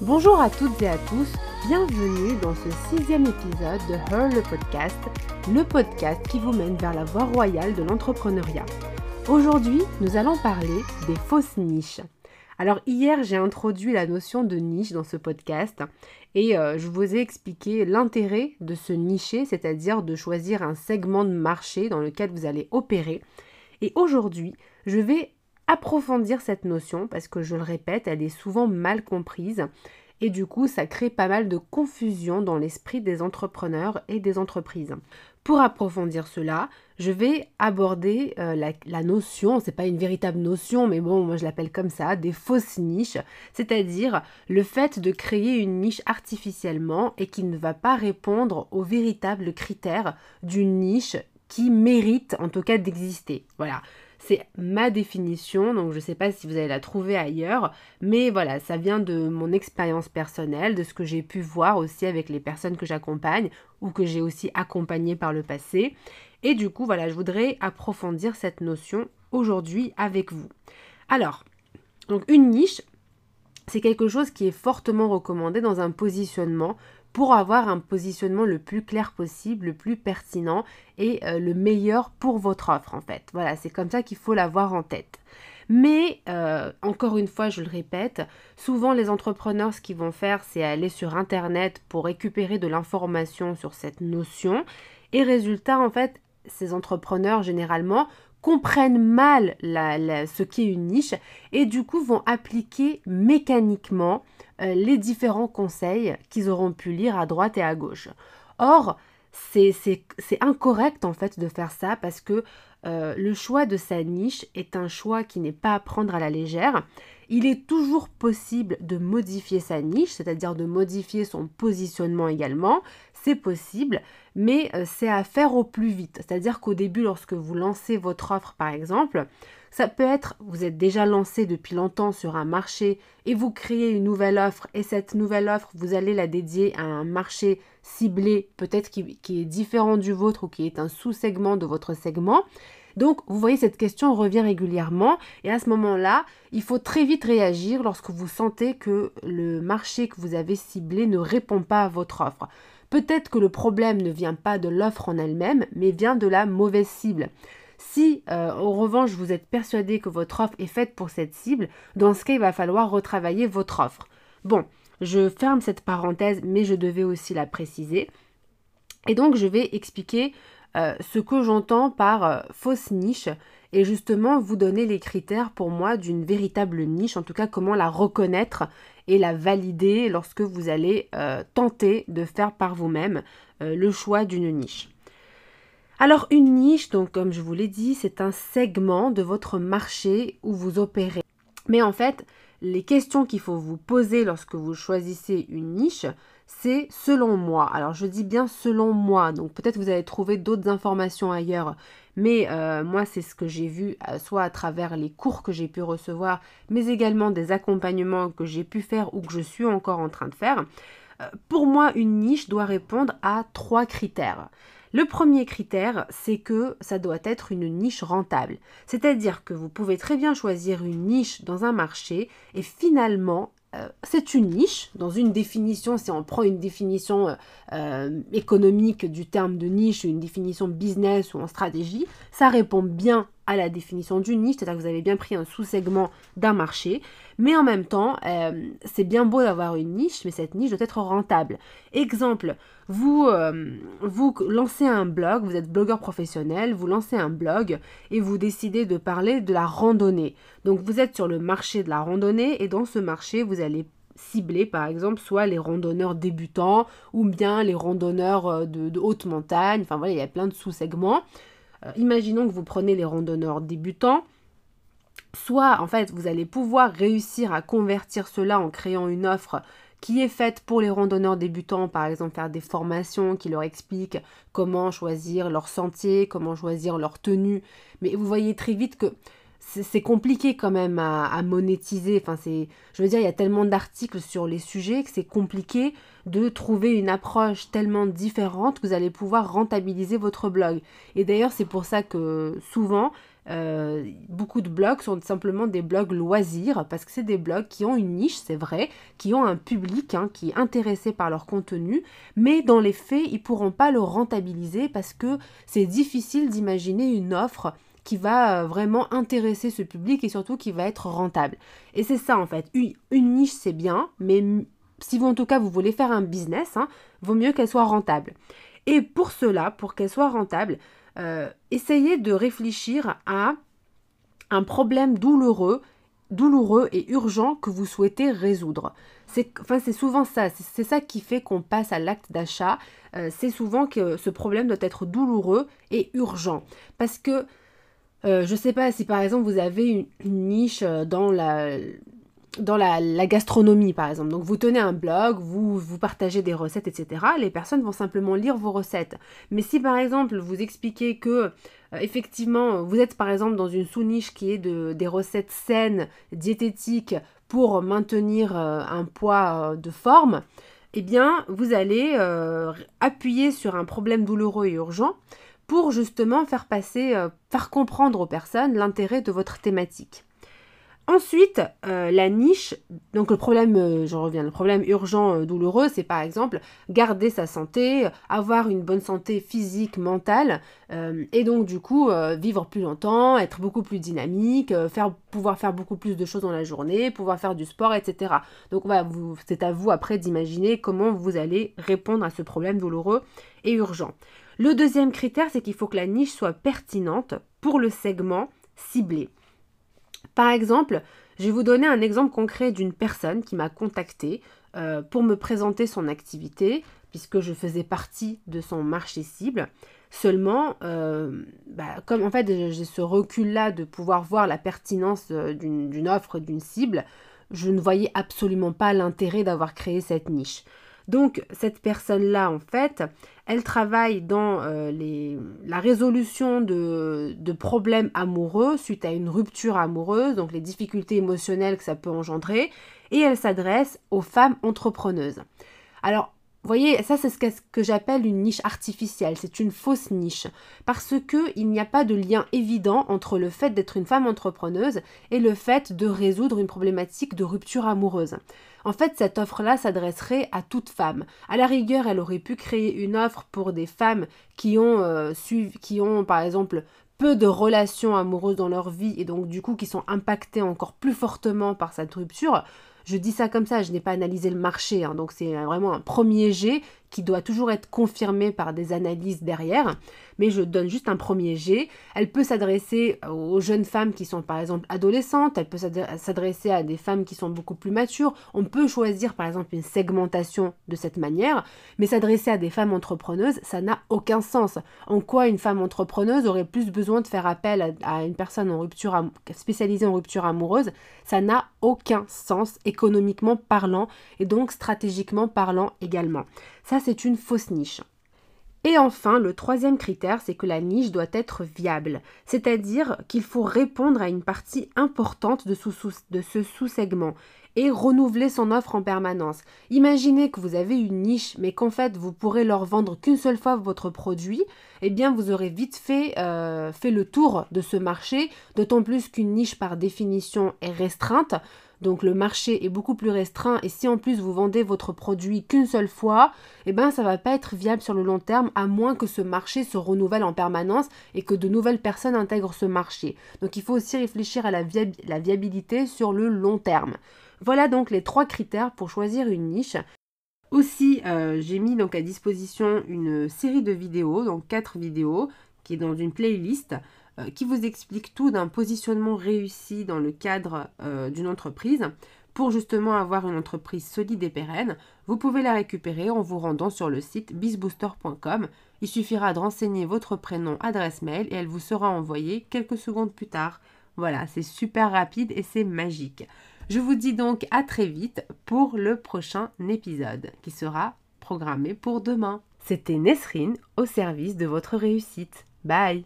Bonjour à toutes et à tous, bienvenue dans ce sixième épisode de Her le podcast, le podcast qui vous mène vers la voie royale de l'entrepreneuriat. Aujourd'hui, nous allons parler des fausses niches. Alors hier, j'ai introduit la notion de niche dans ce podcast et euh, je vous ai expliqué l'intérêt de se nicher, c'est-à-dire de choisir un segment de marché dans lequel vous allez opérer. Et aujourd'hui, je vais approfondir cette notion parce que je le répète, elle est souvent mal comprise et du coup ça crée pas mal de confusion dans l'esprit des entrepreneurs et des entreprises. Pour approfondir cela, je vais aborder euh, la, la, notion, c'est pas une véritable notion, mais bon, moi je l'appelle comme ça, des fausses niches, c'est-à-dire le fait de créer une niche artificiellement et qui ne va pas répondre aux véritables critères d'une niche qui mérite en tout cas d'exister. Voilà. C'est ma définition, donc je ne sais pas si vous allez la trouver ailleurs, mais voilà, ça vient de mon expérience personnelle, de ce que j'ai pu voir aussi avec les personnes que j'accompagne ou que j'ai aussi accompagnées par le passé. Et du coup, voilà, je voudrais approfondir cette notion aujourd'hui avec vous. Alors, donc une niche, c'est quelque chose qui est fortement recommandé dans un positionnement pour avoir un positionnement le plus clair possible, le plus pertinent et euh, le meilleur pour votre offre en fait. Voilà, c'est comme ça qu'il faut l'avoir en tête. Mais euh, encore une fois, je le répète, souvent les entrepreneurs, ce qu'ils vont faire, c'est aller sur Internet pour récupérer de l'information sur cette notion. Et résultat, en fait, ces entrepreneurs, généralement, comprennent mal ce qu'est une niche et du coup vont appliquer mécaniquement euh, les différents conseils qu'ils auront pu lire à droite et à gauche. Or, c'est incorrect en fait de faire ça parce que euh, le choix de sa niche est un choix qui n'est pas à prendre à la légère. Il est toujours possible de modifier sa niche, c'est-à-dire de modifier son positionnement également. C'est possible, mais euh, c'est à faire au plus vite. C'est-à-dire qu'au début, lorsque vous lancez votre offre par exemple, ça peut être, vous êtes déjà lancé depuis longtemps sur un marché et vous créez une nouvelle offre et cette nouvelle offre, vous allez la dédier à un marché ciblé, peut-être qui, est différent du vôtre ou qui est un sous-segment de votre segment. Donc, vous voyez, cette question revient régulièrement et à ce moment-là, il faut très vite réagir lorsque vous sentez que le marché que vous avez ciblé ne répond pas à votre offre. Peut-être que le problème ne vient pas de l'offre en elle-même, mais vient de la mauvaise cible. Si euh, en revanche vous êtes persuadé que votre offre est faite pour cette cible, dans ce cas il va falloir retravailler votre offre. Bon, je ferme cette parenthèse, mais je devais aussi la préciser. Et donc je vais expliquer euh, ce que j'entends par euh, fausse niche et justement vous donner les critères pour moi d'une véritable niche, en tout cas comment la reconnaître et la valider lorsque vous allez tenter de faire par vous-même le choix d'une niche. Alors une niche, donc comme je vous l'ai dit, c'est un segment de votre marché où vous opérez. Mais en fait, les questions qu'il faut vous poser lorsque vous choisissez une niche, c'est selon moi. Alors je dis bien selon moi, donc peut-être vous allez trouver d'autres informations ailleurs, mais euh, moi c'est ce que j'ai vu euh, soit à travers les cours que j'ai pu recevoir, mais également des accompagnements que j'ai pu faire ou que je suis encore en train de faire. Euh, pour moi, une niche doit répondre à trois critères. Le premier critère, c'est que ça doit être une niche rentable. C'est-à-dire que vous pouvez très bien choisir une niche dans un marché et finalement euh, c'est une niche, dans une définition, si on prend une définition euh, euh, économique du terme de niche, une définition business ou en stratégie, ça répond bien à la définition d'une niche, c'est-à-dire que vous avez bien pris un sous-segment d'un marché, mais en même temps, c'est bien beau d'avoir une niche, mais cette niche doit être rentable. Exemple, vous, vous lancez un blog, vous êtes blogueur professionnel, vous lancez un blog et vous décidez de parler de la randonnée. Donc vous êtes sur le marché de la randonnée et dans ce marché, vous allez cibler par exemple soit les randonneurs débutants ou bien les randonneurs de, haute montagne. Enfin voilà, il y a plein de sous-segments. Imaginons que vous prenez les randonneurs débutants soit en fait vous allez pouvoir réussir à convertir cela en créant une offre qui est faite pour les randonneurs débutants, par exemple faire des formations qui leur expliquent comment choisir leur sentier, comment choisir leur tenue. Mais vous voyez très vite que c'est compliqué quand même à, monétiser. Enfin, c'est, je veux dire, il y a tellement d'articles sur les sujets que c'est compliqué de trouver une approche tellement différente que vous allez pouvoir rentabiliser votre blog. Et d'ailleurs, c'est pour ça que souvent, Euh, beaucoup de blogs sont simplement des blogs loisirs parce que c'est des blogs qui ont une niche, c'est vrai, qui ont un public hein, qui est intéressé par leur contenu, mais dans les faits, ils pourront pas le rentabiliser parce que c'est difficile d'imaginer une offre qui va euh, vraiment intéresser ce public et surtout qui va être rentable. Et c'est ça en fait, une, niche c'est bien, mais si vous en tout cas vous voulez faire un business, hein, vaut mieux qu'elle soit rentable. Et pour cela, pour qu'elle soit rentable, euh, essayez de réfléchir à un problème douloureux, douloureux et urgent que vous souhaitez résoudre. C'est enfin, souvent ça, c'est ça qui fait qu'on passe à l'acte d'achat. Euh, c'est souvent que ce problème doit être douloureux et urgent. Parce que euh, je sais pas si par exemple vous avez une niche dans la, dans la, gastronomie, par exemple. Donc, vous tenez un blog, vous, partagez des recettes, etc. Les personnes vont simplement lire vos recettes. Mais si, par exemple, vous expliquez que, euh, effectivement, vous êtes, par exemple, dans une sous-niche qui est de, des recettes saines, diététiques, pour maintenir euh, un poids euh, de forme, eh bien, vous allez appuyer sur un problème douloureux et urgent pour justement faire passer, faire comprendre aux personnes l'intérêt de votre thématique. Ensuite, euh, la niche, donc le problème, euh, je reviens, le problème urgent euh, douloureux, c'est par exemple garder sa santé, avoir une bonne santé physique, mentale, et donc du coup vivre plus longtemps, être beaucoup plus dynamique, faire, pouvoir faire beaucoup plus de choses dans la journée, pouvoir faire du sport, etc. Donc c'est à vous après d'imaginer comment vous allez répondre à ce problème douloureux et urgent. Le deuxième critère, c'est qu'il faut que la niche soit pertinente pour le segment ciblé. Par exemple, je vais vous donner un exemple concret d'une personne qui m'a contacté euh, pour me présenter son activité, puisque je faisais partie de son marché cible. Seulement, euh, bah, comme en fait j'ai ce recul-là de pouvoir voir la pertinence euh, d'une offre, d'une cible, je ne voyais absolument pas l'intérêt d'avoir créé cette niche. Donc cette personne-là, en fait, elle travaille dans euh, la résolution de, problèmes amoureux suite à une rupture amoureuse, donc les difficultés émotionnelles que ça peut engendrer, et elle s'adresse aux femmes entrepreneuses. Alors, voyez, ça c'est ce que, j'appelle une niche artificielle, c'est une fausse niche, parce que il n'y a pas de lien évident entre le fait d'être une femme entrepreneuse et le fait de résoudre une problématique de rupture amoureuse. En fait, cette offre-là s'adresserait à toute femme. À la rigueur, elle aurait pu créer une offre pour des femmes qui ont, euh, qui ont par exemple peu de relations amoureuses dans leur vie et donc du coup qui sont impactées encore plus fortement par cette rupture. Je dis ça comme ça, je n'ai pas analysé le marché, hein, donc c'est vraiment un premier jet qui doit toujours être confirmé par des analyses derrière. Mais je donne juste un premier jet. Elle peut s'adresser aux jeunes femmes qui sont par exemple adolescentes, elle peut s'adresser à des femmes qui sont beaucoup plus matures. On peut choisir par exemple une segmentation de cette manière, mais s'adresser à des femmes entrepreneuses, ça n'a aucun sens. En quoi une femme entrepreneuse aurait plus besoin de faire appel à, une personne en rupture spécialisée en rupture amoureuse? Ça n'a aucun sens économiquement parlant et donc stratégiquement parlant également. Ça, c'est une fausse niche. Et enfin, le troisième critère, c'est que la niche doit être viable, c'est-à-dire qu'il faut répondre à une partie importante de, ce sous-segment et renouveler son offre en permanence. Imaginez que vous avez une niche, mais qu'en fait vous pourrez leur vendre qu'une seule fois votre produit, eh bien vous aurez vite fait, euh, fait le tour de ce marché, d'autant plus qu'une niche par définition est restreinte. Donc le marché est beaucoup plus restreint et si en plus vous vendez votre produit qu'une seule fois, eh ben ça va pas être viable sur le long terme à moins que ce marché se renouvelle en permanence et que de nouvelles personnes intègrent ce marché. Donc il faut aussi réfléchir à la, viabilité sur le long terme. Voilà donc les trois critères pour choisir une niche. Aussi, euh, j'ai mis donc à disposition une série de vidéos, donc quatre vidéos, qui est dans une playlist euh, qui vous explique tout d'un positionnement réussi dans le cadre euh, d'une entreprise pour justement avoir une entreprise solide et pérenne. Vous pouvez la récupérer en vous rendant sur le site bizbooster.com. Il suffira de renseigner votre prénom, adresse mail et elle vous sera envoyée quelques secondes plus tard. Voilà, c'est super rapide et c'est magique. Je vous dis donc à très vite pour le prochain épisode qui sera programmé pour demain. C'était Nesrine au service de votre réussite. Bye